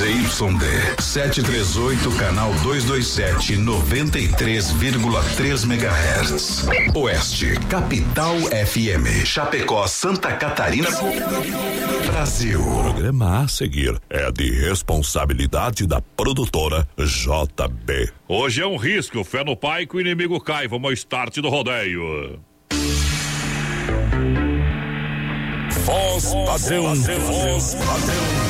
ZYD 738, canal 227, 93,3 MHz. Oeste, Capital FM. Chapecó, Santa Catarina. Brasil. O programa a seguir é de responsabilidade da produtora JB. Hoje é um risco, fé no pai que o inimigo cai. Vamos ao start do rodeio. Voz padrão, voz padrão.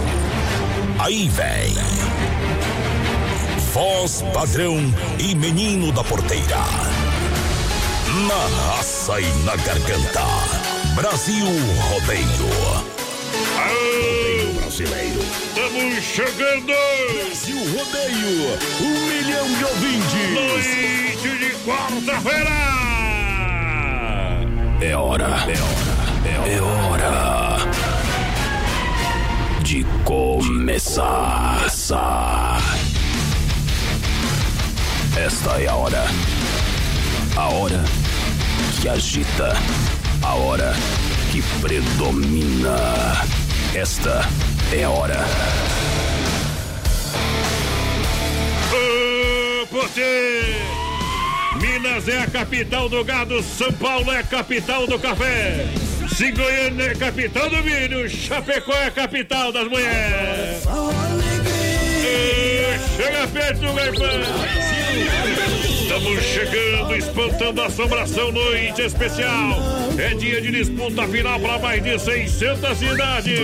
Aí vem. Voz padrão e menino da porteira. Na raça e na garganta. Brasil Rodeio. Aô, Brasileiro. Estamos chegando. Brasil Rodeio. Um milhão de ouvintes. Noite de quarta-feira. É hora. É hora. É hora. De começar. Esta é a hora. A hora que agita. A hora que predomina. Esta é a hora. Ô! Minas é a capital do gado, São Paulo é a capital do café. Se Goiânia é capital do milho, Chapecó é capital das mulheres. Chega perto, garfão! Estamos chegando, espantando a assombração, noite especial. É dia de disputa final para mais de 600 cidades.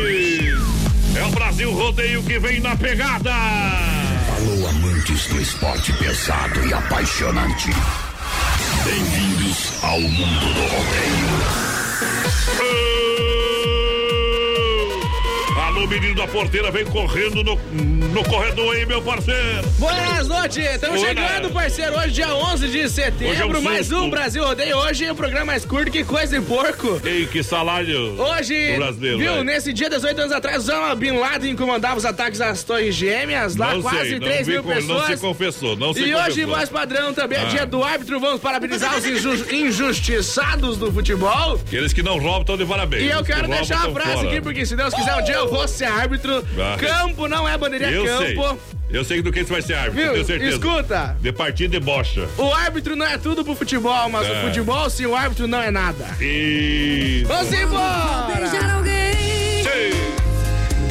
É o Brasil Rodeio que vem na pegada. Alô, amantes do esporte pesado e apaixonante. Bem-vindos ao mundo do rodeio. 飞 Alô, menino da porteira, vem correndo no, no corredor aí, meu parceiro. Boas noites, estamos Boa chegando, parceiro. Hoje, dia 11 de setembro, é um mais um Brasil Rodeio. Hoje é um programa mais curto que coisa de porco. Ei, que salário Hoje, do brasileiro. viu, nesse dia, 18 anos atrás, Osama Bin Laden comandava os ataques às Torres Gêmeas, lá Não quase sei, não 3 vi mil como- Não se pessoas. confessou, não se E confessou. hoje, mais padrão, também é Ah. dia do árbitro. Vamos parabenizar os inju- injustiçados do futebol. Aqueles que não roubam estão de parabéns. E eu que quero roubam deixar a tão frase fora. aqui, porque se Deus quiser, um dia eu vou ser árbitro. Ah. Campo não é bandeirinha Eu sei. campo. Eu sei do que você vai ser árbitro, Viu? tenho certeza. Escuta. De partida e bocha. O árbitro não é tudo pro futebol, mas É. o futebol sem o árbitro não é nada. E. Vamos embora! Sei.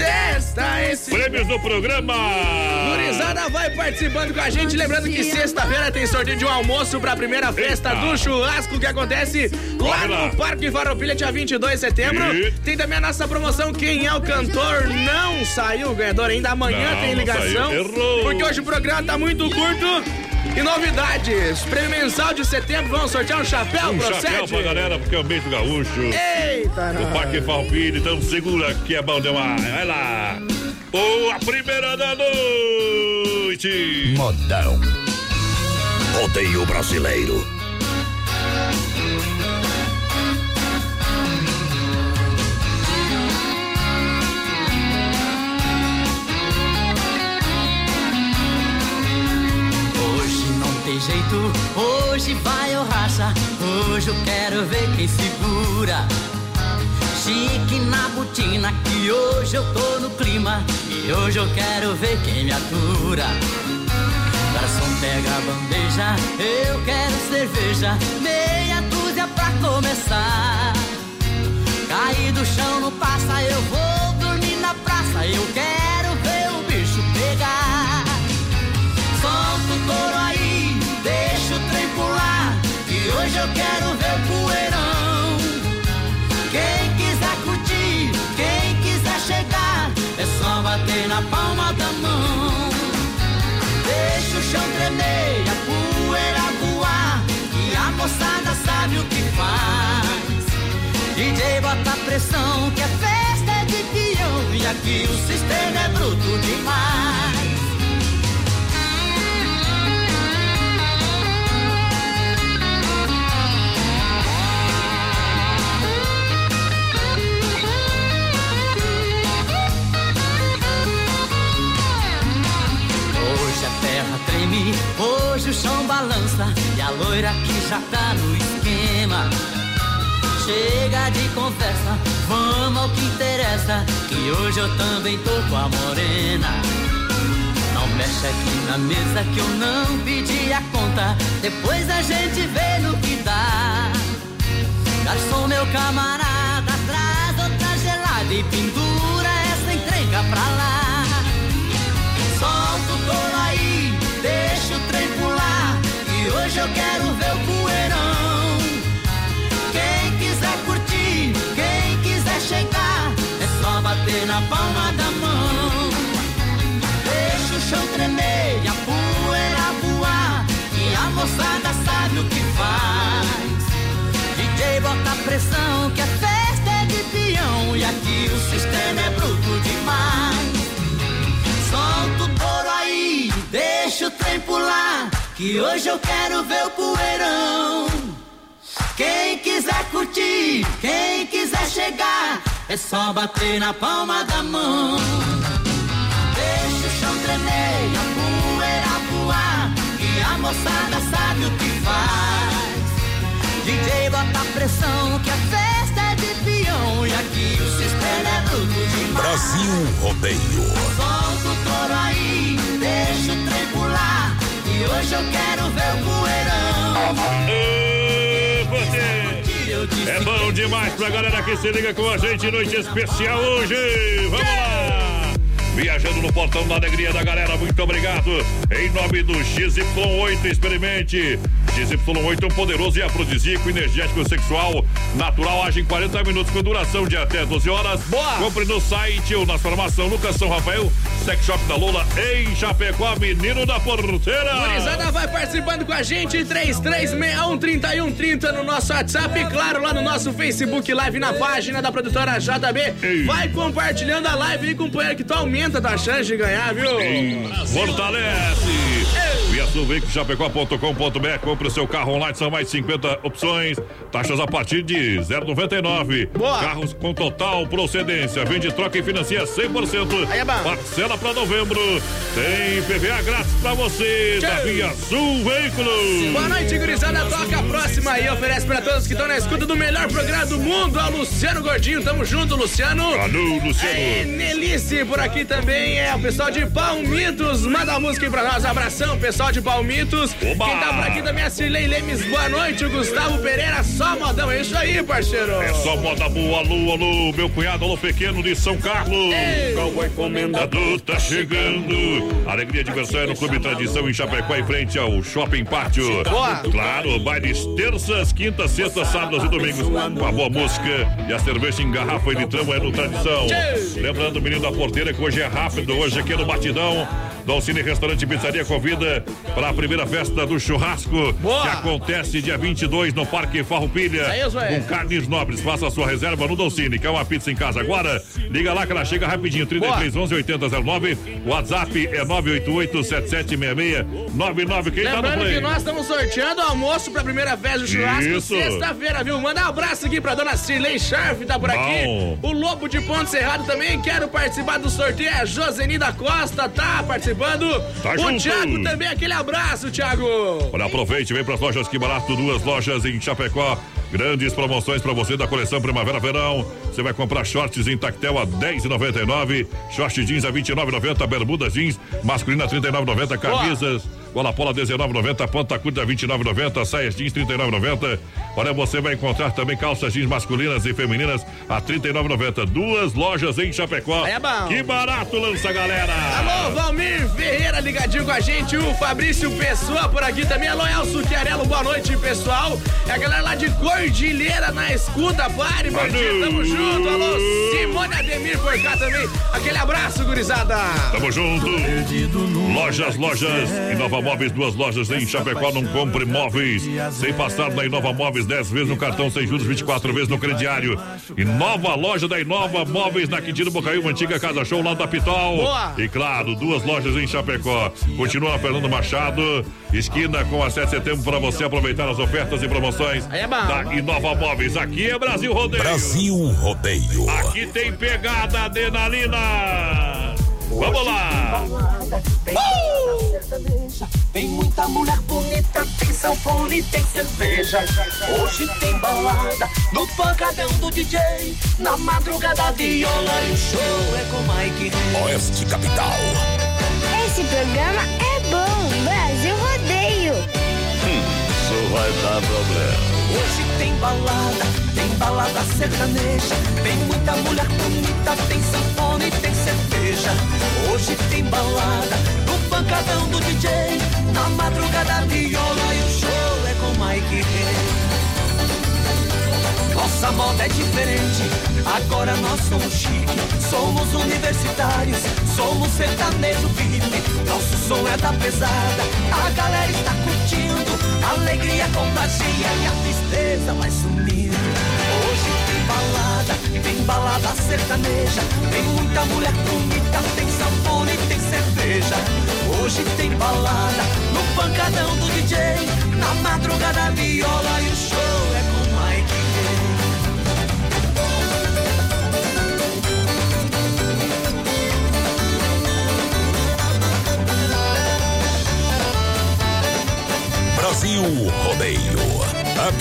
Testa esse. Prêmios do programa. Gurizada vai participando com a gente. Lembrando que sexta-feira tem sorteio de um almoço pra primeira festa Eita. do churrasco que acontece lá no Parque Farroupilha, dia 22 de setembro. E? Tem também a nossa promoção Quem é o Cantor não saiu o ganhador ainda. Amanhã Não, tem ligação. Porque hoje o programa tá muito curto. E novidades. Prêmio mensal de setembro. Vamos sortear um chapéu, Um procede? chapéu pra galera, porque é o mês do gaúcho. Eita, O. Parque Falpilho, então segura que é bom demais. Vai lá. Ou a primeira da noite. Modão. Rodeio brasileiro. Tem jeito, hoje vai ou racha. Hoje eu quero ver quem segura. Chique na botina, que hoje eu tô no clima. E hoje eu quero ver quem me atura. Garçom pega a bandeja, eu quero cerveja. Meia dúzia pra começar. Cair do chão não passa, eu vou dormir na praça. Eu quero eu quero ver o poeirão. Quem quiser curtir, quem quiser chegar, é só bater na palma da mão. Deixa o chão tremer, a poeira voar. E a moçada sabe o que faz. DJ bota pressão, que a festa é de peão. E aqui o sistema é bruto demais. Balança e a loira que já tá no esquema. Chega de conversa, vamos ao que interessa. Que hoje eu também tô com a morena. Não mexe aqui na mesa que eu não pedi a conta. Depois a gente vê no que dá. Garçom, meu camarada, traz outra gelada e pendura essa entrega pra lá. Solta o touro hoje eu quero ver o poeirão. Quem quiser curtir, quem quiser chegar, é só bater na palma da mão. Deixa o chão tremer e a poeira voar. E a moçada sabe o que faz. DJ bota pressão que a festa é de peão. E aqui o sistema é bruto demais. Solta o touro aí, deixa o trem pular. Que hoje eu quero ver o poeirão. Quem quiser curtir, quem quiser chegar, é só bater na palma da mão. Deixa o chão tremer a poeira voar. E a moçada sabe o que faz. DJ bota pressão que a festa é de peão. E aqui o sistema é bruto demais. Brasil Rodeio. Solta o touro aí, deixa o trem pular. Hoje eu quero ver o poeirão. Você. É bom demais pra galera que se liga com a gente. Noite especial hoje. Vamos lá. Viajando no portão da alegria da galera, muito obrigado. Em nome do XY8, experimente. XY8 é um poderoso e afrodisíaco, energético sexual, natural, age em 40 minutos com duração de até 12 horas. Boa. Compre no site ou na farmação Lucas São Rafael, Sex Shop da Lula, em Chapecó, menino da porteira. Gurizada vai participando com a gente, 33613130 no nosso WhatsApp e claro, lá no nosso Facebook Live na página da produtora JB. Ei. Vai compartilhando a live aí, companheiro, que tu aumenta a tua chance de ganhar, viu? Fortalece! Chapecó.com.br Compre o seu carro online, são mais de 50 opções. Taxas a partir de 0,99. Boa. Carros com total procedência. Vende, troca e financia 100%. Aí é bom. Parcela pra novembro. Tem PVA grátis pra você. Da Tchau. Via Sul Veículos. Boa noite, gurizada. Toca a próxima aí. Oferece pra todos que estão na escuta do melhor programa do mundo. Ao Luciano Gordinho. Tamo junto, Luciano. Alô, Luciano. É, Nelice por aqui também é o pessoal de Palmitos. Manda a música aí pra nós. Abração, pessoal de Palmitos. Oba! Quem tá por aqui também é a Cirlei Lemes. Boa noite, o Gustavo Pereira. Só modão. É isso aí, parceiro. É só moda boa, alô, alô, meu cunhado, alô pequeno de São Carlos. Ei. Cowboy Comendador tá chegando. Alegria e diversão é no Clube Tradição em Chapecó, em frente ao Shopping Pátio. Boa. Claro, bailes terças, quintas, sextas, sábados e domingos. Com a boa música e a cerveja em garrafa e litrão é no Tradição. Lembrando, menino da porteira, que hoje é rápido, hoje aqui no Batidão. Dolcine Restaurante e Pizzaria convida para a primeira festa do churrasco Boa. que acontece dia 22 no Parque Farroupilha. É. Com carnes nobres. Faça a sua reserva no Dolcine. Quer uma pizza em casa agora? Liga lá que ela chega rapidinho. 33 11 8009. WhatsApp é 988 7766 99. Quem tá no Lembrando play? que nós estamos sorteando almoço pra primeira festa do churrasco sexta-feira, viu? Manda um abraço aqui pra dona Cirlei Scharf, tá por aqui. Bom. O Lobo de Ponte Cerrado também, quero participar do sorteio. É a Joseni da Costa, tá participando. Tá o junto. Thiago também, aquele abraço, Thiago. Olha, aproveite, vem para as lojas Que Barato, duas lojas em Chapecó. Grandes promoções para você da coleção Primavera-Verão. Você vai comprar shorts em tactel a R$ 10,99, short jeans a R$ 29,90, bermuda jeans masculina a R$ 39,90, camisas Bola Pola 19,90, Ponta Curta 29,90, saias jeans 39,90. Olha, você vai encontrar também calças jeans masculinas e femininas a 39,90. Duas lojas em Chapecó. É bom. Que barato lança, galera! Alô, Valmir Ferreira ligadinho com a gente, o Fabrício Pessoa por aqui também. Alô, Elcio Chiarello, boa noite, pessoal. É a galera lá de Cordilheira na escuta, pare, bandido, tamo junto. Alô, Simone Ademir por cá também. Aquele abraço, gurizada. Tamo junto. Lojas, lojas. Inova Móveis, duas lojas em Chapecó. Não compre móveis sem passar na Inova Móveis 10 vezes no cartão, sem juros, 24 vezes no crediário. E nova loja da Inova Móveis na Quintino Bocaiúva, antiga Casa Show lá da Pitol. Boa. E claro, duas lojas em Chapecó. Continua na Fernando Machado, esquina com a 7 de setembro para você aproveitar as ofertas e promoções é da Inova Móveis. Aqui é Brasil Rodeio. Brasil Rodeio. Aqui tem pegada adrenalina. Vamos lá. Tem muita mulher bonita, tem sanfone, tem cerveja. Hoje tem balada no pancadão do DJ. Na madrugada, viola e o show é com Mike. Oeste Capital. Esse programa é bom. Brasil Rodeio. Isso vai dar problema. Hoje tem balada, tem balada sertaneja. Tem muita mulher bonita, tem sanfone, tem cerveja. Hoje tem balada no pancadão do DJ. Na madrugada, viola e o show é com Mike Rey. Nossa moda é diferente, agora nós somos chique. Somos universitários, somos sertanejo VIP. Nosso som é da pesada, a galera está curtindo. Alegria contagia e a tristeza vai sumindo. Hoje tem balada, tem balada sertaneja. Tem muita mulher bonita, tem sanfone, tem cerveja. Hoje tem balada no pancadão do DJ. Na madrugada, viola e o show é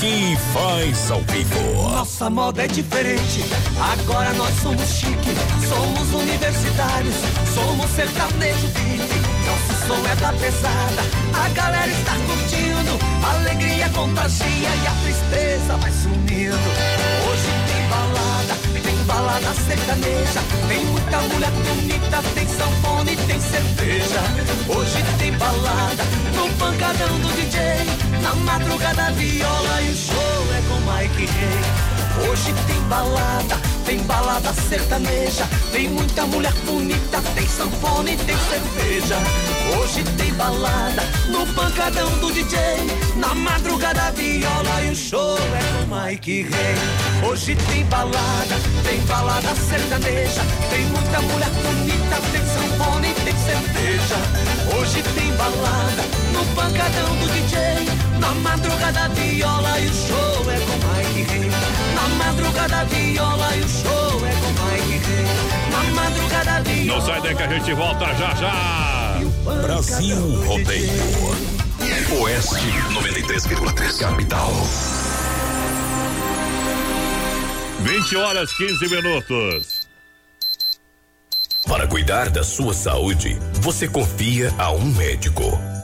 Aqui faz ao vivo. Nossa moda é diferente, agora nós somos chique. Somos universitários, somos sertanejo VIP. Nosso som é da pesada, a galera está curtindo. Alegria contagia e a tristeza vai sumindo. Hoje tem balada, tem balada sertaneja. Tem muita mulher bonita, tem sanfone, tem cerveja. Hoje tem balada no pancadão do DJ. Na madrugada, viola e o show é com Mike Rey. Hoje tem balada, tem balada sertaneja. Tem muita mulher bonita, tem sanfone, tem cerveja. Hoje tem balada no pancadão do DJ. Na madrugada, viola e o show é com Mike Rey. Hoje tem balada, tem balada sertaneja. Tem muita mulher bonita, tem sanfone, tem cerveja. Hoje tem balada no pancadão do DJ. Na madrugada, viola e o show é com Mike Rey. Na madrugada, viola e o show é com Mike Rey. Na madrugada, viola. Não sai daí que a gente volta já já. Brasil Rodeio. Oeste 93,3 Capital. 20 horas 15 minutos. Para cuidar da sua saúde, você confia a um médico.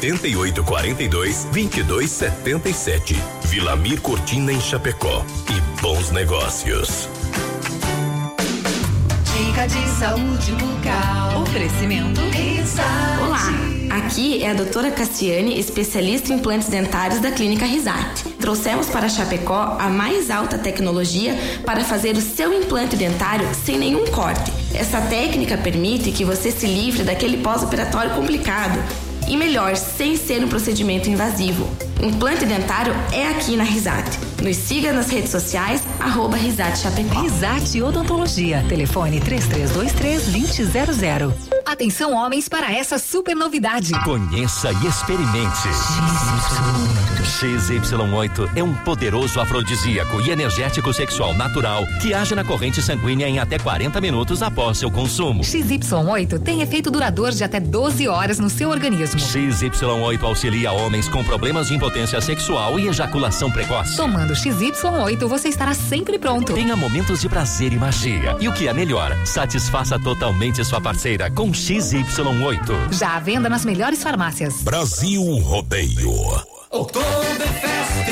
88 42 22 77. Vilamir Cortina em Chapecó. E bons negócios. Dica de saúde bucal. Oferecimento. Risate. Olá, aqui é a doutora Cassiane, especialista em implantes dentários da Clínica Risate. Trouxemos para Chapecó a mais alta tecnologia para fazer o seu implante dentário sem nenhum corte. Essa técnica permite que você se livre daquele pós-operatório complicado e melhor, sem ser um procedimento invasivo. Implante dentário é aqui na Risate. Nos siga nas redes sociais, arroba Risate Chapecó. Risate Odontologia. Telefone 3323-2000. Atenção, homens, para essa super novidade. Conheça e experimente. XY8 é um poderoso afrodisíaco e energético sexual natural que age na corrente sanguínea em até 40 minutos após seu consumo. XY8 tem efeito duradouro de até 12 horas no seu organismo. XY8 auxilia homens com problemas de impotência sexual e ejaculação precoce. Tomando XY8, você estará sempre pronto. Tenha momentos de prazer e magia. E o que é melhor, satisfaça totalmente sua parceira com XY8. Já à venda nas melhores farmácias. Brasil Rodeio. Oktoberfest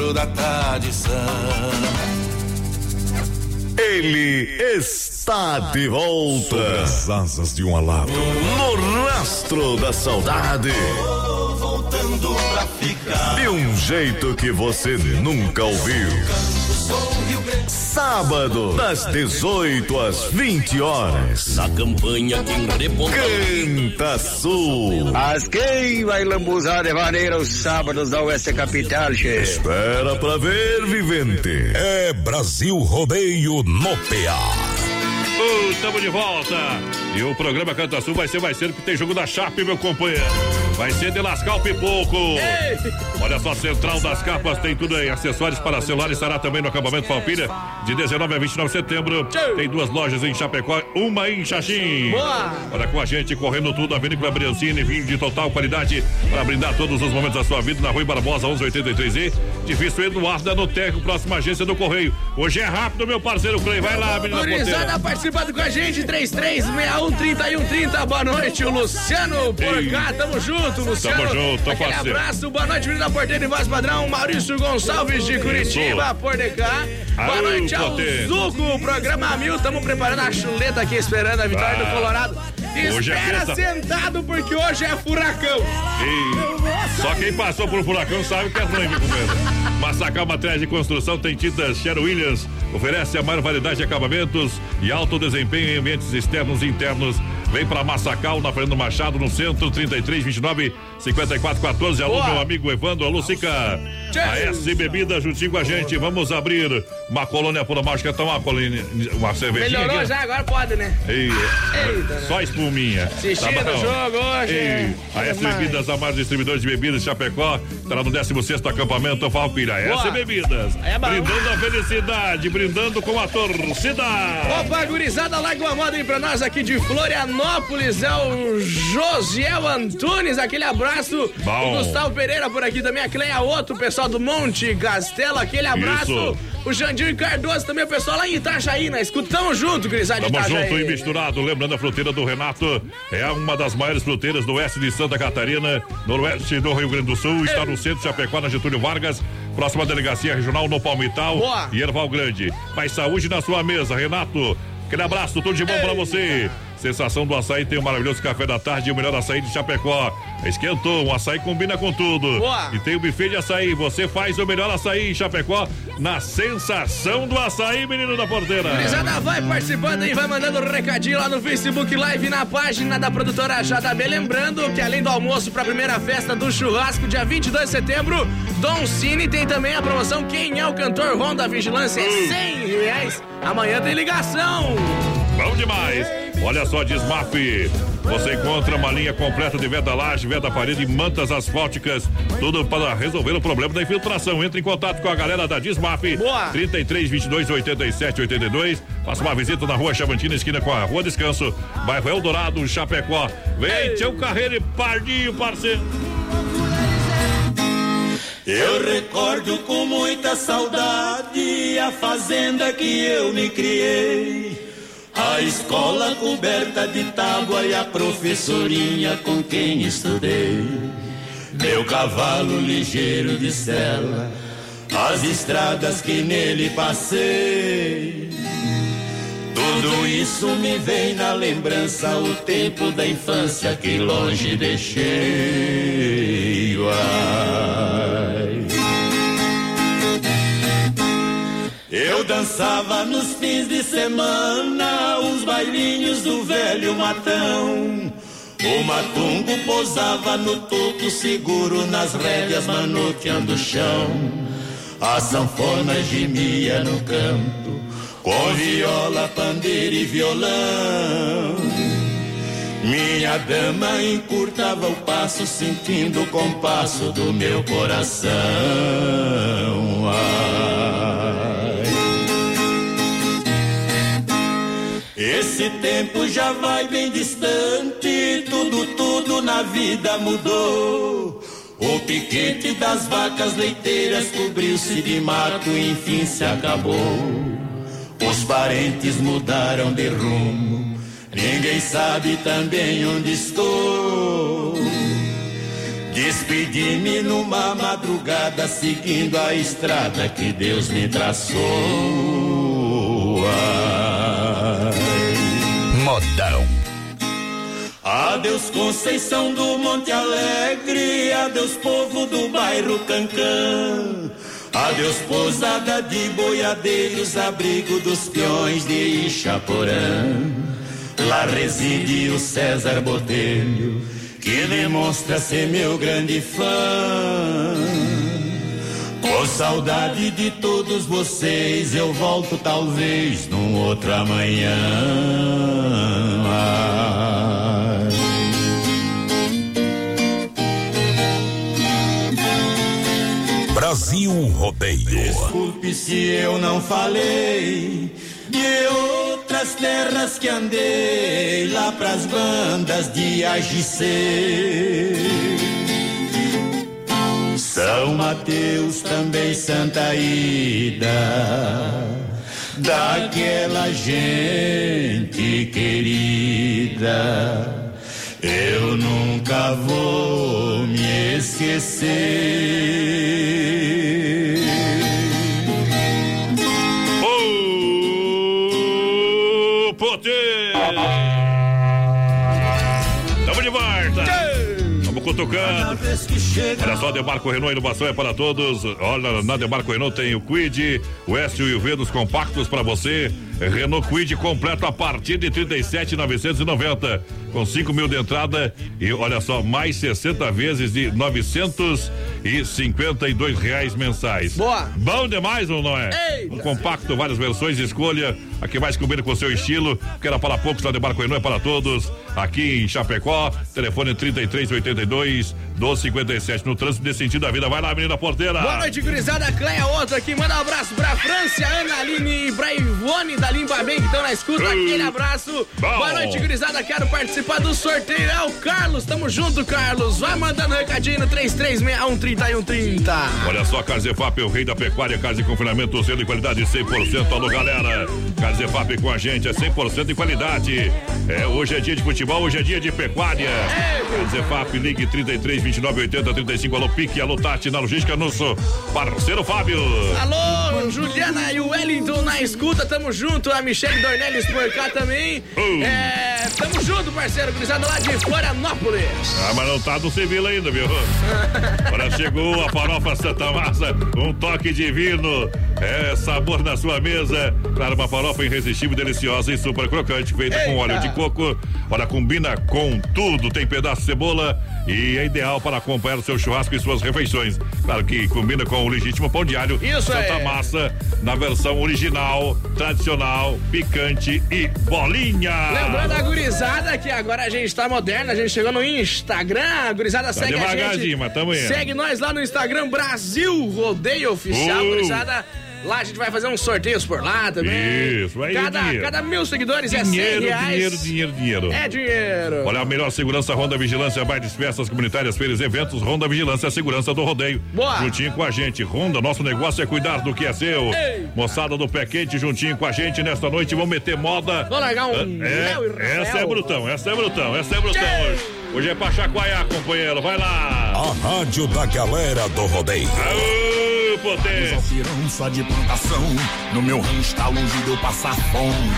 da tradição. Ele está de volta. Sobre as asas de um alado. No rastro da saudade. Voltando pra ficar. De um jeito que você nunca ouviu. Sábado, das 18 às 20 horas. Na campanha quem reponta. Canta Sul. Mas quem vai lambuzar de maneira os sábados da Oeste Capital, che? Espera pra ver, vivente. É Brasil Rodeio no PA. Estamos uh, de volta. E o programa Canta Sul vai ser mais cedo que tem jogo da Chape, meu companheiro. Vai ser de lascar o pipoco. Ei. Olha só, Central das Capas tem tudo aí. Acessórios para celular estará também no acampamento Palpilha de 19 a 29 de setembro. Tem duas lojas em Chapecó, uma em Xaxim. Boa. Olha com a gente, correndo tudo, a Vinícola Briancini, vinho de total qualidade para brindar todos os momentos da sua vida na Rua Barbosa 1183E. Difícil Eduardo no Teco, próxima agência do Correio. Hoje é rápido, meu parceiro Clay. Vai lá, menina Gurizada participando com a gente, 33613130. Boa noite, o Luciano por cá. Tamo junto, Luciano. Tamo junto, Aquele parceiro. abraço, boa noite, menina porteira e voz padrão. Maurício Gonçalves de Curitiba, por de cá. Boa noite ao. Zuco, programa mil. Tamo preparando a chuleta aqui, esperando a vitória Ah. do Colorado. Hoje é Espera sexta. sentado, porque hoje é furacão. E só quem passou por furacão sabe que é ruim, meu companheiro. Massacal Materiais de Construção tem tintas Sherwin Williams. Oferece a maior variedade de acabamentos e alto desempenho em ambientes externos e internos. Vem para Massacal, na Fernando Machado, no centro, 33, 29, 54, 14. Alô, Boa. meu amigo Evandro, alô, Sica. A S Bebida juntinho com a gente. Vamos abrir uma colônia por mais que tomar uma colônia, uma cervejinha Melhorou aqui? já, agora pode, né? Ei, Eita, né? só espuminha. Assistindo bom? o jogo hoje. Ei, a S. Bebidas, a maior distribuidora de bebidas Chapecó, estará no 16 acampamento. S Boa. Bebidas, É brindando a felicidade, brindando com a torcida. Opa, gurizada, larga uma moda aí pra nós aqui de Florianópolis. É o Josiel Antunes, aquele abraço. Bom. O Gustavo Pereira por aqui também, a Cleia Outro, o pessoal do Monte Castelo, aquele abraço. Isso. O Jandinho Cardoso também, o pessoal lá em Itajaí, na escuta. Tamo junto, gurizada de Tamo Itajaí. junto e misturado. Lembrando a fruteira do Renato, é uma das maiores fruteiras do oeste de Santa Catarina, noroeste do Rio Grande do Sul. Está no centro de Chapecó, na Getúlio Vargas. Próxima delegacia regional no Palmital Boa. e Erval Grande. Mais saúde na sua mesa, Renato. Aquele abraço, tudo de bom pra você. Sensação do açaí tem o maravilhoso café da tarde e o melhor açaí de Chapecó. Esquentou, um açaí combina com tudo. Boa. E tem o buffet de açaí. Você faz o melhor açaí em Chapecó na sensação do açaí, menino da porteira. Gurizada, vai participando aí, vai mandando um recadinho lá no Facebook Live na página da produtora JB. Lembrando que além do almoço para a primeira festa do churrasco, dia 22 de setembro, Dom Cine tem também a promoção Quem é o Cantor Ronda Vigilância? É 100 reais. Amanhã tem ligação. Bom demais! Olha só, Desmaf. Você encontra uma linha completa de veda laje, veda parede e mantas asfálticas. Tudo para resolver o problema da infiltração. Entre em contato com a galera da Desmaf. Boa. 33 22 87 82. Faça uma visita na rua Chavantina, esquina com a Rua Descanso. Bairro Eldorado, Chapecó. Vem, seu carreiro e pardinho, parceiro. Eu recordo com muita saudade a fazenda que eu me criei. A escola coberta de tábua e a professorinha com quem estudei. Meu cavalo ligeiro de sela, as estradas que nele passei. Tudo isso me vem na lembrança, o tempo da infância que longe deixei. Ai. Eu dançava nos fins de semana os bailinhos do velho matão. O matungo pousava no topo seguro nas rédeas manoteando o chão. A sanfona gemia no canto com viola, pandeiro e violão. Minha dama encurtava o passo, sentindo o compasso do meu coração. Ai. Esse tempo já vai bem distante, tudo, tudo na vida mudou. O piquete das vacas leiteiras cobriu-se de mato, enfim se acabou. Os parentes mudaram de rumo Ninguém sabe também onde estou. Despedi-me numa madrugada, seguindo a estrada que Deus me traçou. Modão. Adeus, Conceição do Monte Alegre. Adeus, povo do bairro Cancã. Adeus, pousada de boiadeiros, abrigo dos peões de Ichaporã. Lá reside o César Botelho, que demonstra ser meu grande fã. Com saudade de todos vocês, eu volto talvez num outro amanhã. Brasil Rodeio. Desculpe se eu não falei de outras terras que andei lá pras bandas de AGC. São Mateus, também Santa Ida, daquela gente querida. Eu nunca vou me esquecer. Cutucando. Olha só, Demarco Renault, inovação é para todos. Olha, na Demarco Renault tem o Quid, o S e o dos compactos para você. Renault Quid completo a partir de 37,990 com 5 mil de entrada e olha só, mais 60 vezes de 952 reais mensais. Boa! Bom demais ou não é? Eita. Um compacto, várias versões, escolha a que mais combina com o seu estilo. Que era para poucos, na Demarco Renault é para todos. Aqui em Chapecó, telefone 3382 1257 no trânsito desse sentido da vida. Vai lá, menina porteira. Boa noite, gurizada. Cleia outra aqui. Manda um abraço pra França, Ana Aline e pra Ivone da Limpa Bem que estão na escuta. Aquele abraço. Bom. Boa noite, gurizada. Quero participar do sorteio. É o Carlos. Tamo junto, Carlos. Vai mandando recadinho no 33613130. Olha só, Carzefap, o rei da pecuária, casa de confinamento, selo de qualidade 100%. Alô, galera. Carzefap com a gente é 100% de qualidade. É, hoje é dia de futebol, hoje é dia de pecuária. Carzefap, ligue 33 29 80 35. Alô, Pique, alô, Tati, na logística, nosso parceiro Fábio. Alô, Juliana e o Wellington na escuta, tamo junto. A Michelle Dornelles por cá também. Uh. É, tamo junto, parceiro, gurizada lá de Florianópolis. Ah, mas não tá no civil ainda, viu? Olha, chegou a farofa Santa Massa, um toque divino. É, sabor na sua mesa. Claro, uma farofa irresistível, deliciosa e super crocante, feita com óleo de coco. Olha, combina com tudo. Tem pedaço de cebola e é ideal para acompanhar o seu churrasco e suas refeições. Claro que combina com o legítimo pão de alho. Isso Santa aí. Massa, na versão original, tradicional, picante e bolinha. Lembrando a gurizada que agora a gente tá moderna, a gente chegou no Instagram, a gurizada segue a Tá gente. mas tamo indo. Segue nós lá no Instagram Brasil Rodeio Oficial, Uh. gurizada. Lá a gente vai fazer uns sorteios por lá também. Isso, aí cada, dinheiro. cada mil seguidores é Dinheiro, 100 reais. dinheiro, dinheiro, dinheiro. É dinheiro. Olha, a melhor segurança Ronda Vigilância, bailes, festas comunitárias, feiras, eventos, Ronda Vigilância, a segurança do rodeio. Boa. Juntinho com a gente. Ronda, nosso negócio é cuidar do que é seu. Ei. Moçada do pé quente, juntinho com a gente nesta noite. Vamos meter moda. Vamos largar um É, e essa é brutão, essa é brutão, essa é brutão hoje. Hoje é pra chacoalhar, companheiro. Vai lá. A rádio da galera do rodeio. Aô, potência. Alfirança de plantação, no meu rancho tá longe de eu passar fome.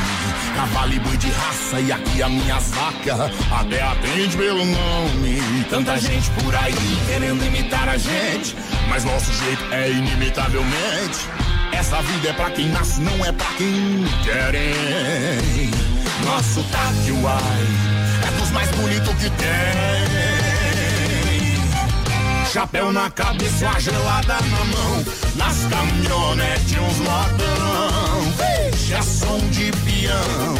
Cavalo e boi de raça e aqui a minha vaca até atende pelo nome. Tanta gente por aí querendo imitar a gente, mas nosso jeito é inimitavelmente. Essa vida é pra quem nasce, não é pra quem querem. Nosso Taquiuai é dos mais bonitos que tem. Chapéu na cabeça, a gelada na mão. Nas caminhonetes, uns modão. Vixe, é som de peão.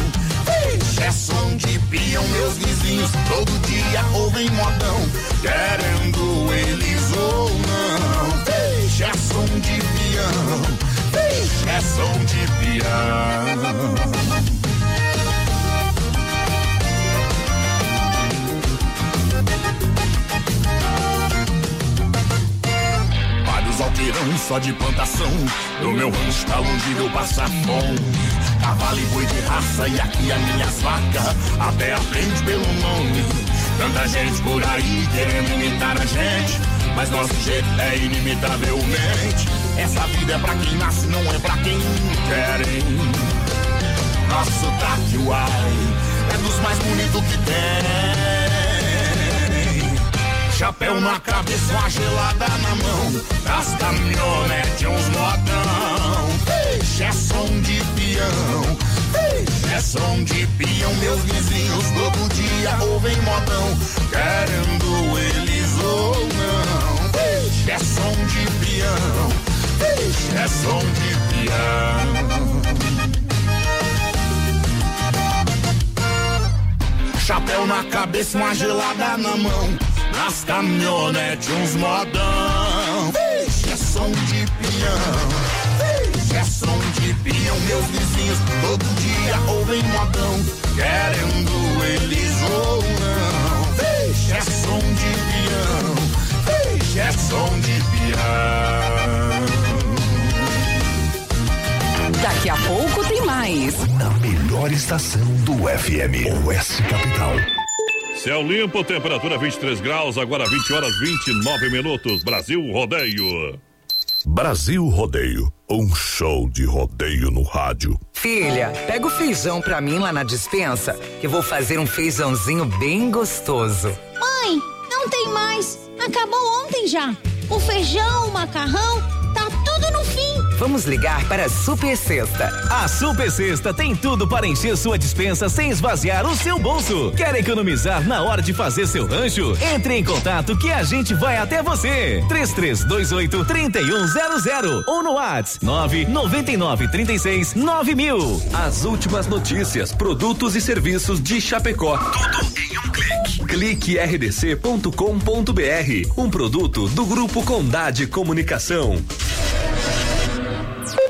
Vixe, é som de peão, meus vizinhos todo dia ouvem modão, querendo eles ou não. Vixe, é som de peão, vixe, é som de peão. Vários alqueirão só de plantação. No meu rancho tá longe de eu passar fome. Cavalo e boi de raça e aqui as minhas vacas. Até aprende pelo nome. Tanta gente por aí querendo imitar a gente. Mas nosso jeito é inimitavelmente. Essa vida é pra quem nasce, não é pra quem quer, hein? Nosso traque, uai, é dos mais bonitos que tem. Chapéu na cabeça, uma gelada na mão. Das caminhonetes, uns modão. É som de peão. É som de peão. Meus vizinhos todo dia ouvem modão. Querendo eles ou não. É som de peão. É som de peão. Chapéu na cabeça, uma gelada na mão. Nas caminhonetes, uns modão. Vixe, é som de peão. Vixe, é som de peão. Meus vizinhos todo dia ouvem modão. Querendo eles ou não. Vixe, é som de peão. Vixe, é som de peão. Daqui a pouco tem mais. Na melhor estação do FM, OS Capital. Céu limpo, temperatura 23 graus, agora 20 horas 29 minutos. Brasil Rodeio. Brasil Rodeio, um show de rodeio no rádio. Filha, pega o feijão pra mim lá na dispensa, que vou fazer um feijãozinho bem gostoso. Mãe, não tem mais. Acabou ontem já. O feijão, o macarrão, Vamos ligar para a Super Sexta. A Super Sexta tem tudo para encher sua dispensa sem esvaziar o seu bolso. Quer economizar na hora de fazer seu rancho? Entre em contato que a gente vai até você. 3328 3100 ou no WhatsApp 999 36 9000. As últimas notícias, produtos e serviços de Chapecó. Tudo em um clique. Clique rdc.com.br. Um produto do Grupo Condade Comunicação.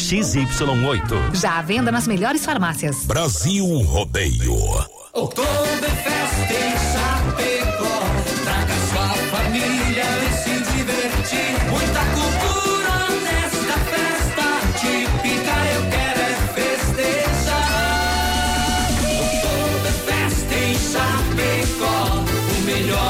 XY8. Já à venda nas melhores farmácias. Brasil Rodeio. Oktoberfest em Chapecó. Traga sua família e se divertir. Muita cultura nesta festa típica. Eu quero é festejar. Oktoberfest em Chapecó. O melhor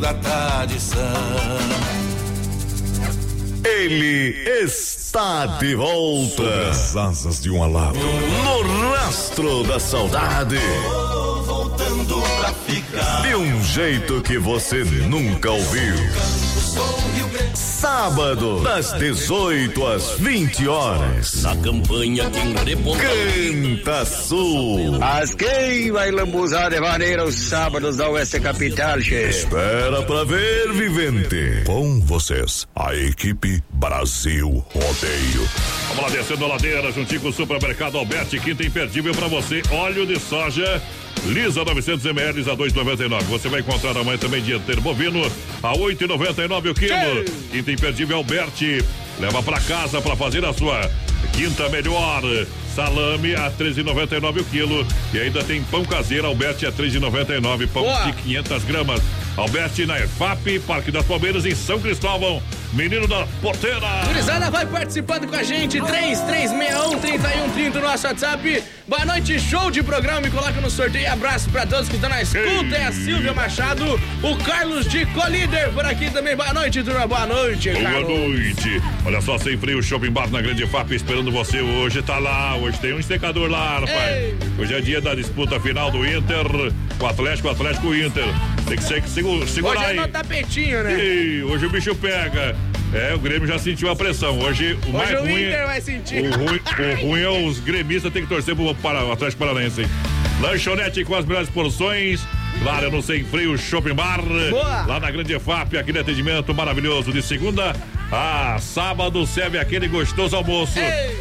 da tradição. Ele está de volta. Sob as asas de um alado. No rastro da saudade. Voltando pra ficar. De um jeito que você nunca ouviu. Sábado, das 18 às 20 horas. Na campanha quem reponta. Canta Sul. As quem vai lambuzar de maneira os sábados da Oeste Capital, che. Espera pra ver, vivente. Com vocês, a equipe Brasil Rodeio. Vamos lá descendo a ladeira, juntinho com o supermercado Alberti, quinta imperdível pra você. Óleo de soja. Lisa 900 ml a 2,99. Você vai encontrar amanhã também dianteiro bovino a 8,99 o quilo. Quinta imperdível Alberti. Leva pra casa pra fazer a sua quinta melhor. Salame a 13,99 o quilo. E ainda tem pão caseiro Alberti a 3,99. Pão Boa. de 500 gramas. Alberti na EFAP, Parque das Palmeiras, em São Cristóvão. Menino da Porteira. Gurizada vai participando com a gente, 3361-3130 no nosso WhatsApp. Boa noite, show de programa. Me coloca no sorteio. Abraço pra todos que estão na escuta. É a Silvia Machado, o Carlos de Colíder por aqui também. Boa noite, turma. Boa noite, Boa Carlos. noite. Olha só, sem freio, Shopping Bar na Grande FAP esperando você hoje. Tá lá, hoje tem um secador lá, rapaz. Hoje é dia da disputa final do Inter, o Atlético, o Atlético o Inter. Tem que ser que segura, segurar Hoje é aí. no tapetinho, né? Ih, hoje o bicho pega. É, o Grêmio já sentiu a pressão. Hoje o mais Hoje o ruim. Inter vai sentir. O ruim, o ruim é os gremistas tem que torcer pro para, o Atlético Paranaense. hein? Lanchonete com as melhores porções. Claro, no Sem Freio Shopping Bar. Boa. Lá na Grande FAP, aquele atendimento maravilhoso. De segunda a sábado, serve aquele gostoso almoço.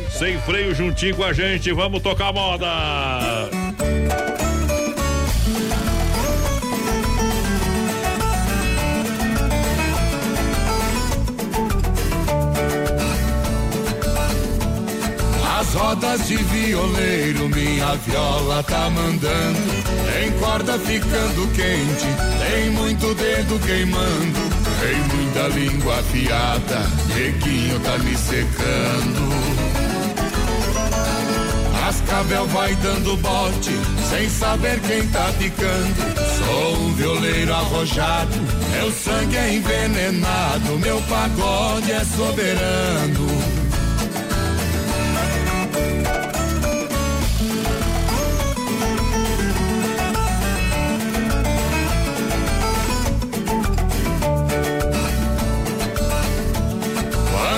Sem freio juntinho com a gente. Vamos tocar moda. Rodas de violeiro, minha viola tá mandando. Tem corda ficando quente, tem muito dedo queimando. Tem muita língua afiada, neguinho tá me secando. Cascavel vai dando bote, sem saber quem tá picando. Sou um violeiro arrojado, meu sangue é envenenado, meu pagode é soberano.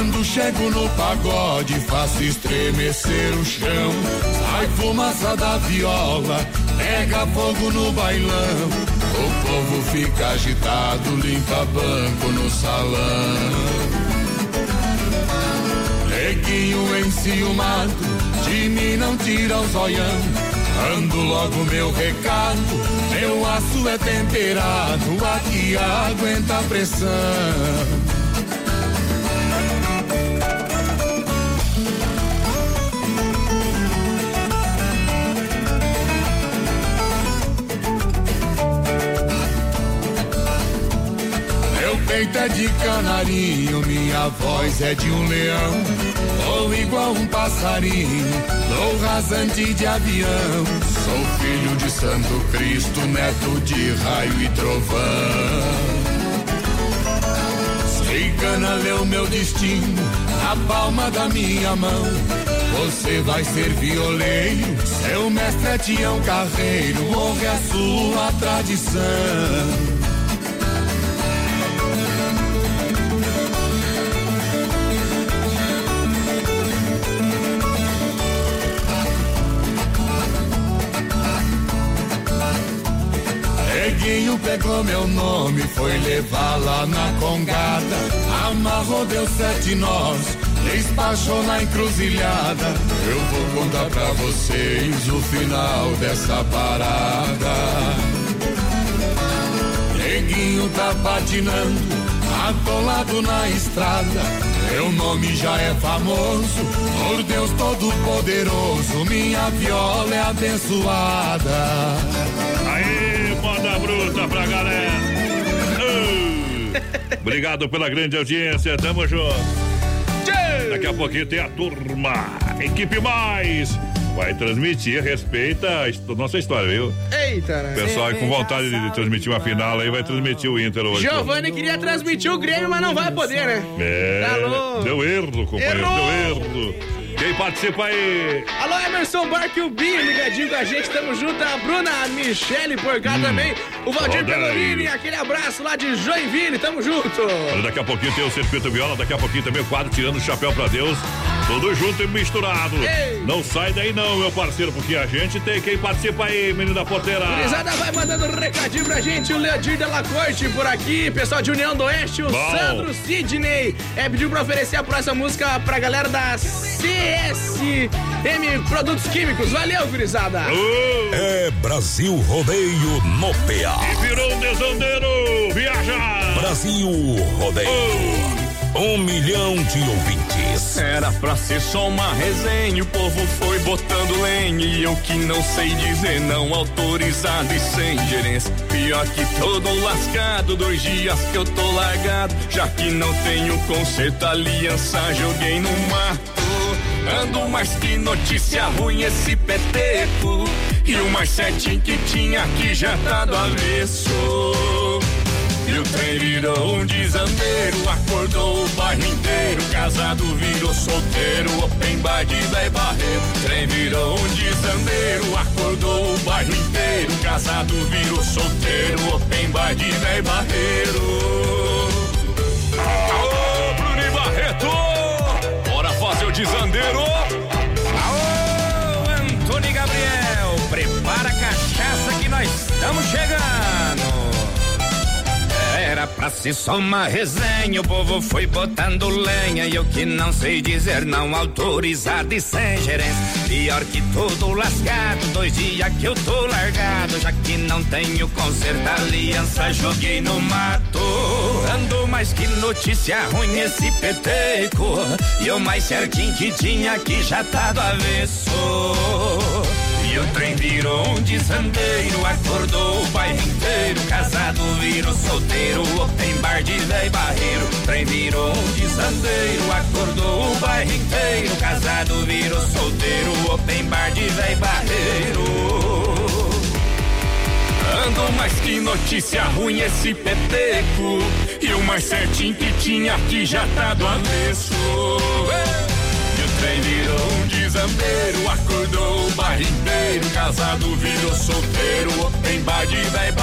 Quando chego no pagode, faço estremecer o chão. Sai fumaça da viola, pega fogo no bailão. O povo fica agitado, limpa banco no salão. Neguinho enciumado, de mim não tira o zoião. Ando logo meu recado, meu aço é temperado, aqui aguenta a pressão. É de canarinho, minha voz é de um leão. Ou igual um passarinho, dou rasante de avião. Sou filho de Santo Cristo, neto de raio e trovão. Cigana leu meu destino na palma da minha mão. Você vai ser violeiro, seu mestre é Tião Carreiro, honre a sua tradição. Pegou meu nome, foi levar lá na congada. Amarrou, deu sete nós, despachou na encruzilhada. Eu vou contar pra vocês o final dessa parada. Neguinho tá patinando, atolado na estrada. Meu nome já é famoso, por Deus Todo-Poderoso, minha viola é abençoada. Aê, moda bruta pra galera. Obrigado pela grande audiência, tamo junto. Daqui a pouquinho tem a turma, equipe mais. Vai transmitir, respeita a nossa história, viu? Eita, né? Pessoal aí com vontade de transmitir uma final aí vai transmitir o Inter hoje. Giovanni queria transmitir o Grêmio, mas não vai poder, né? É, Tá louco. deu erro, companheiro, Errou. deu erro. Quem participa aí? Alô, Emerson Barque, o Binho ligadinho com a gente, tamo junto. A Bruna, a Michele por cá também. O Valdir. Pelolini, aquele abraço lá de Joinville, tamo junto. Olha, daqui a pouquinho tem o Circuito Viola, daqui a pouquinho também o quadro Tirando o Chapéu pra Deus. Tudo junto e misturado. Não sai daí não, meu parceiro, porque a gente tem quem participa aí, menino da porteira. Gurizada vai mandando um recadinho pra gente, o Leodir de la Corte por aqui, pessoal de União do Oeste, o Bom. Sandro Sidney, é, pediu pra oferecer a próxima música pra galera da CSM Produtos Químicos. Valeu, gurizada! É Brasil Rodeio no PA. E virou um desandeiro, viaja! Brasil Rodeio. Um milhão de ouvintes. Era pra ser só uma resenha, o povo foi botando lenha e eu que não sei dizer não autorizado e sem gerência. Pior que todo lascado, dois dias que eu tô largado, já que não tenho conserto, aliança joguei no mato. Ando mais que notícia ruim esse peteco e o mais certinho que tinha aqui já tá do avesso. E o trem virou um desandeiro, acordou o bairro inteiro. Casado virou solteiro, open bar de véi barreiro. Trem virou um desandeiro, acordou o bairro inteiro. Casado virou solteiro, open bar de véi barreiro. Aô, Bruno Barreto! Bora fazer o desandeiro! Aô, Antônio Gabriel, prepara a cachaça que nós estamos chegando. Pra ser só uma resenha, o povo foi botando lenha e eu que não sei dizer não autorizado e sem gerência. Pior que tudo lascado, dois dias que eu tô largado, já que não tenho conserto, aliança joguei no mato. Ando mais que notícia ruim esse peteco, e o mais certinho que tinha aqui já tá do avesso. E o trem virou um desandeiro, acordou o bairro inteiro. Casado virou solteiro, open bar de véi barreiro. Trem virou um desandeiro, acordou o bairro inteiro. Casado virou solteiro, open bar de véi barreiro. Ando mais que notícia ruim esse peteco. E o mais certinho que tinha aqui já tá do avesso. E o trem virou um desandeiro, acordou o bairro inteiro. Casado virou solteiro, open bar de véi.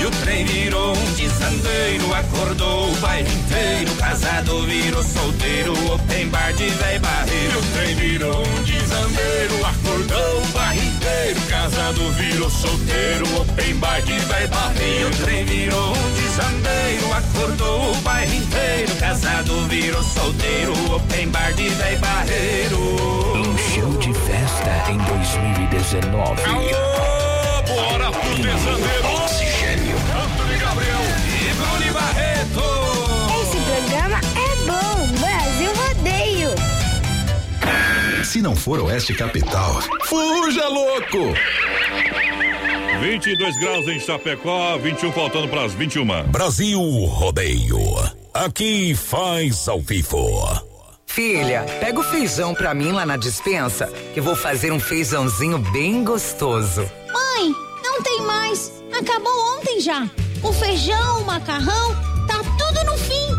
E o trem virou um desandeiro, acordou o bairro inteiro. Casado virou solteiro, open bar de véi barreiro. O trem virou um desandeiro, acordou o bairro inteiro. Casado virou solteiro, open bar de véi barreiro. O trem virou um desandeiro, acordou o bairro inteiro. Casado virou solteiro, open bar de véi barreiro. Um show de festa em 2019. Aô, bora pro desandeiro! Se não for Oeste Capital, fuja louco! 22 graus em Chapecó, 21 faltando para as 21. Brasil Rodeio. Aqui faz ao vivo. Filha, pega o feijão pra mim lá na dispensa, que eu vou fazer um feijãozinho bem gostoso. Mãe, não tem mais. Acabou ontem já. O feijão, o macarrão,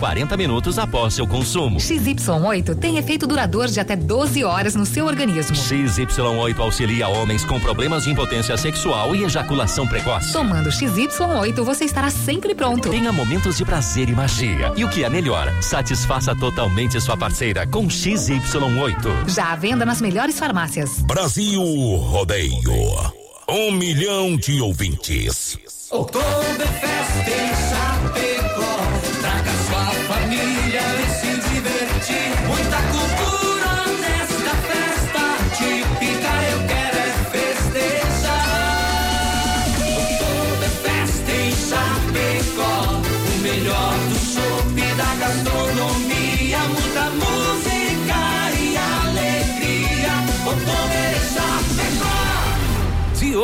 40 minutos após seu consumo. XY8 tem efeito duradouro de até 12 horas no seu organismo. XY8 auxilia homens com problemas de impotência sexual e ejaculação precoce. Tomando XY8, você estará sempre pronto. Tenha momentos de prazer e magia. E o que é melhor, satisfaça totalmente sua parceira com XY8. Já à venda nas melhores farmácias. Brasil Rodeio. Um milhão de ouvintes. Oktoberfest em Chapecó. Família e se divertir. Muita cultura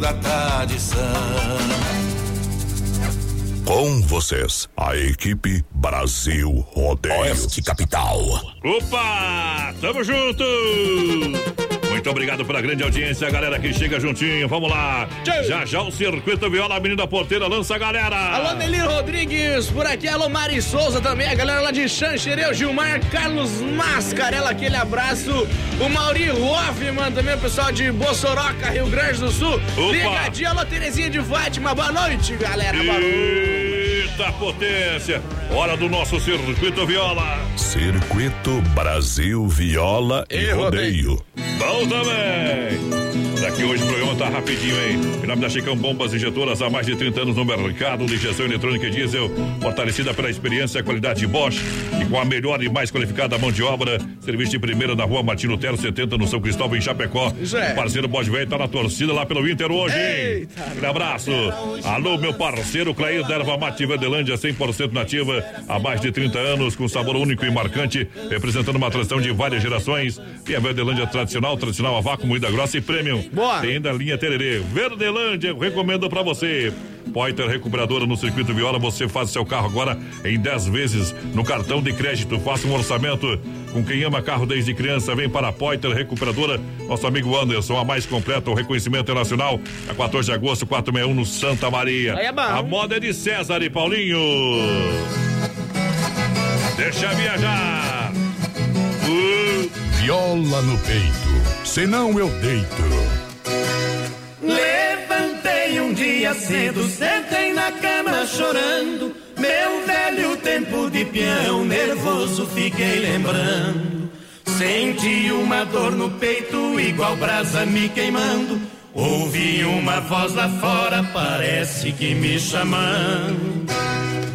da tradição. Com vocês, a equipe Brasil Rodeio. Oeste Capital. Opa! Tamo junto! Muito obrigado pela grande audiência, galera que chega juntinho. Vamos lá. Já já o Circuito Viola, Menina Porteira, lança a galera. Alô, Nelir Rodrigues, por aqui. Alô, Mari Souza também. A galera lá de Xanxereu, Gilmar, Carlos Mascarela, aquele abraço. O Mauri Hoffman também, o pessoal de Bossoroca, Rio Grande do Sul. Opa. Ligadinho, alô, Terezinha de Fátima. Boa noite, galera. Boa noite. Eita potência! Hora do nosso Circuito Viola. Circuito Brasil Viola e, E Rodeio. Bom também! Daqui hoje o programa tá rapidinho, hein? Em nome da Chicão Bombas Injetoras, há mais de 30 anos no mercado de injeção eletrônica e diesel, fortalecida pela experiência e qualidade de Bosch e com a melhor e mais qualificada mão de obra. Serviço de primeira na rua Martino Tero 70, no São Cristóvão, em Chapecó. É. O parceiro Bosch Velho tá na torcida lá pelo Inter hoje, hein? Aquele abraço. Alô, meu parceiro Clair da Erva Mate Verdelândia, 100% nativa, há mais de 30 anos, com sabor único e marcante, representando uma tradição de várias gerações. E a Verdelândia tradicional, tradicional a vácuo, moída grossa e premium. Boa. Tem ainda a linha Tererê. Verdelândia, eu recomendo pra você. Poiter Recuperadora no Circuito Viola, você faz seu carro agora em 10 vezes no cartão de crédito. Faça um orçamento com quem ama carro desde criança. Vem para a Poiter Recuperadora. Nosso amigo Anderson, a mais completa, o reconhecimento nacional. A 14 de agosto, 461 no Santa Maria. Aí é bom. A moda é de César e Paulinho. Deixa viajar. Uh. Viola no peito, senão eu deito. Cedo, sentei na cama chorando. Meu velho tempo de peão, nervoso fiquei lembrando. Senti uma dor no peito, igual brasa me queimando. Ouvi uma voz lá fora, parece que me chamando.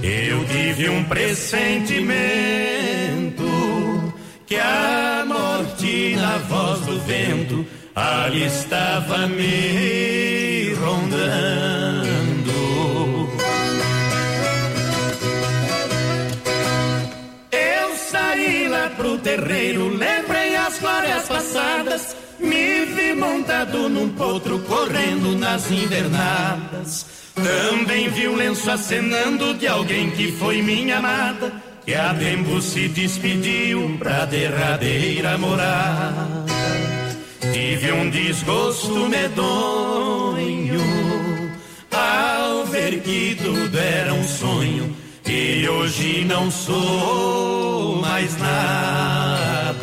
Eu tive um pressentimento que a morte na voz do vento ali estava me rondando. Pro terreiro, lembrei as glórias passadas. Me vi montado num potro correndo nas invernadas. Também vi o lenço acenando de alguém que foi minha amada. Que a tempo se despediu pra derradeira morada. Tive um desgosto medonho ao ver que tudo era um sonho e hoje não sou mais nada.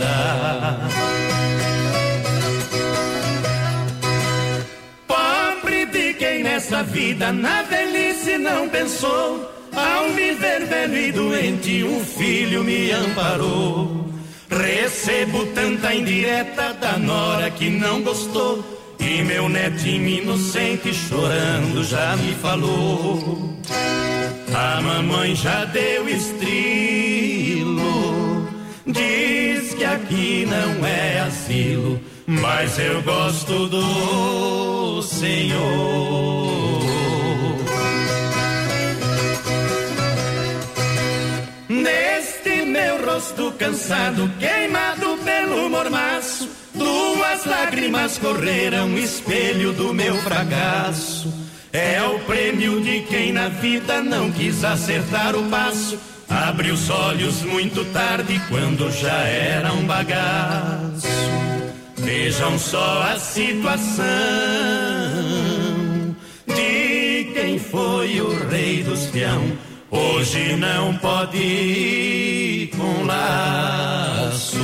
Pobre de quem nessa vida na velhice não pensou. Ao me ver velho e doente, um filho me amparou. Recebo tanta indireta da nora que não gostou. E meu netinho inocente chorando já me falou. A mamãe já deu estrilo. Diz que aqui não é asilo, mas eu gosto do Senhor. Neste meu rosto cansado, queimado pelo mormaço, duas lágrimas correram, espelho do meu fracasso. É o prêmio de quem na vida não quis acertar o passo. Abre os olhos muito tarde, quando já era um bagaço. Vejam só a situação de quem foi o rei dos peão. Hoje não pode ir com laço.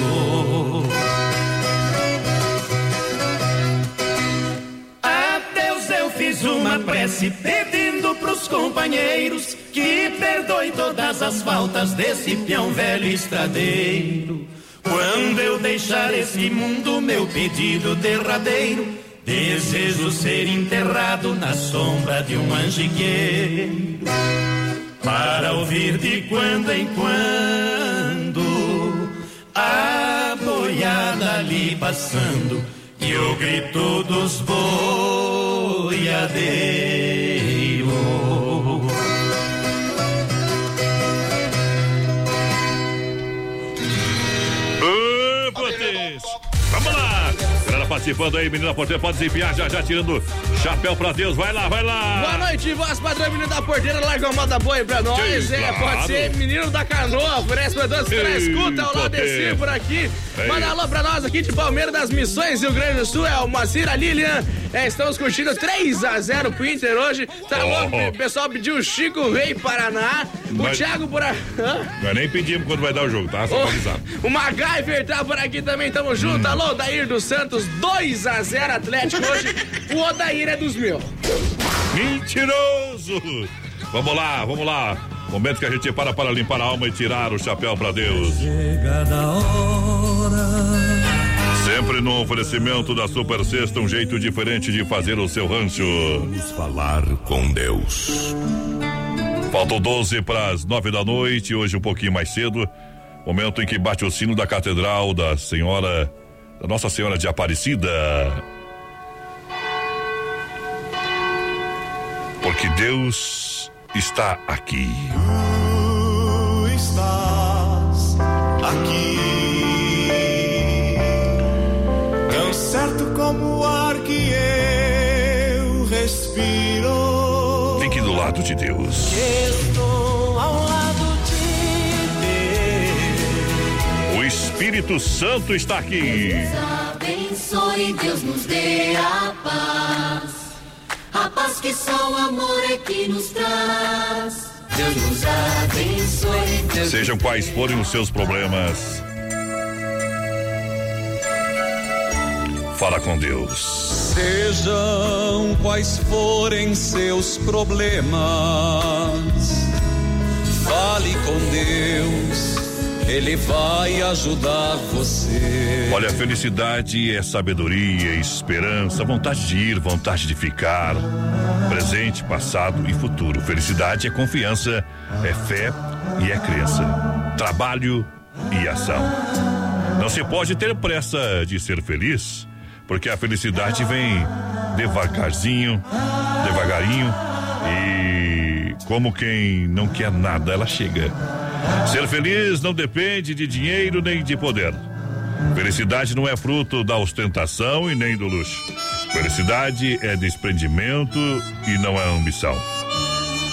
Uma prece pedindo pros companheiros que perdoe todas as faltas desse peão velho estradeiro. Quando eu deixar esse mundo, meu pedido derradeiro Desejo ser enterrado na sombra de um manjigueiro para ouvir de quando em quando a boiada ali passando e o grito dos Ô, potência. Vamos lá. Galera participando aí, menina porteira, pode desempenhar já, já tirando chapéu pra Deus. Vai lá, vai lá. Boa noite, voz padrão, menino da porteira, larga uma moda boa aí pra nós. Que é, claro. pode ser menino da canoa, oferece pra todos escuta, ao lado potência. desse por aqui. Ei. Manda alô pra nós aqui de Palmeiras das Missões, Rio Grande do Sul, é o Macira Lilian. É, estamos curtindo 3x0 pro Inter hoje. Tá Oh. louco, o pessoal pediu o Chico Rei Paraná. O Mas- Thiago por aqui. Nós nem pedimos quando vai dar o jogo, tá? Só avisar. O MacGyver tá por aqui também, tamo junto. Alô, Odair dos Santos, 2x0 Atlético hoje. O Odair é dos meus. Mentiroso! Vamos lá, vamos lá. Momento que a gente para para limpar a alma e tirar o chapéu pra Deus. Chegada a hora. Sempre no oferecimento da Super Sexta, um jeito diferente de fazer o seu rancho. Vamos falar com Deus. Faltam 12 para as 9 da noite, hoje um pouquinho mais cedo. Momento em que bate o sino da Catedral da Senhora, da Nossa Senhora de Aparecida. Porque Deus está aqui. Tu estás aqui, lado de Deus. Estou ao lado de Deus. O Espírito Santo está aqui. Abençoe, Deus nos dê a paz. A paz que só o amor é que nos traz. Deus nos abençoe. Deus Sejam quais forem os seus problemas. Fala com Deus. Sejam quais forem seus problemas, fale com Deus, Ele vai ajudar você. Olha, felicidade é sabedoria, esperança, vontade de ir, vontade de ficar, presente, passado e futuro. Felicidade é confiança, é fé e é crença, trabalho e ação. Não se pode ter pressa de ser feliz, porque a felicidade vem devagarzinho, devagarinho e como quem não quer nada, ela chega. Ser feliz não depende de dinheiro nem de poder. Felicidade não é fruto da ostentação e nem do luxo. Felicidade é desprendimento e não é ambição.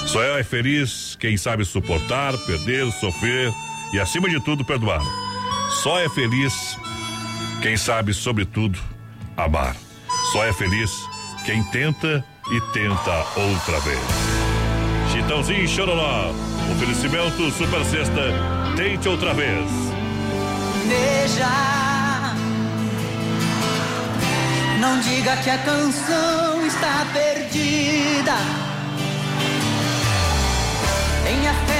Só é feliz quem sabe suportar, perder, sofrer e, acima de tudo, perdoar. Só é feliz quem sabe, sobretudo, amar. Só é feliz quem tenta e tenta outra vez. Chitãozinho Chororó. Oferecimento Super Sexta. Tente outra vez. Veja, não diga que a canção está perdida. Tenha fé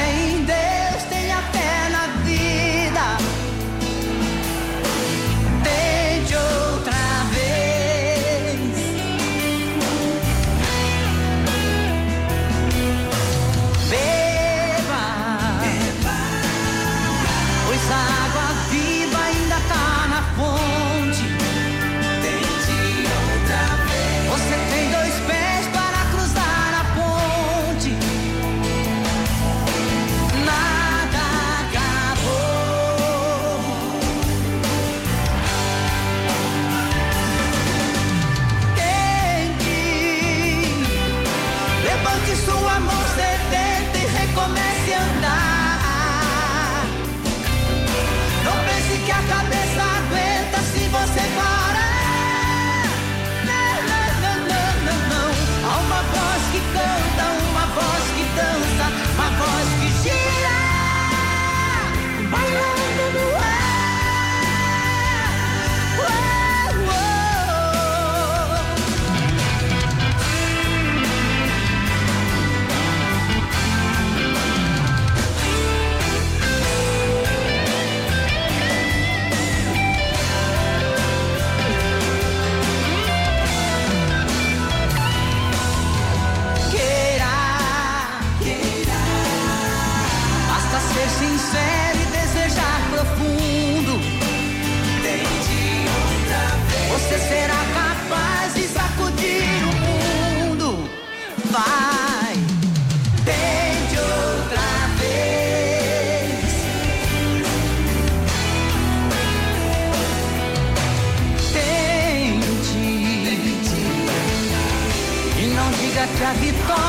verdade a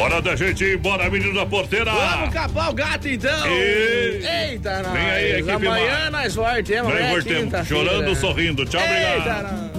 Hora da gente ir embora, menino da porteira. Vamos capar o gato então. E- Eita, nós. Vem aí, equipe Amanhã nós voltemos. Nós é voltemos, chorando, sorrindo. Tchau, Eita, obrigado. nós.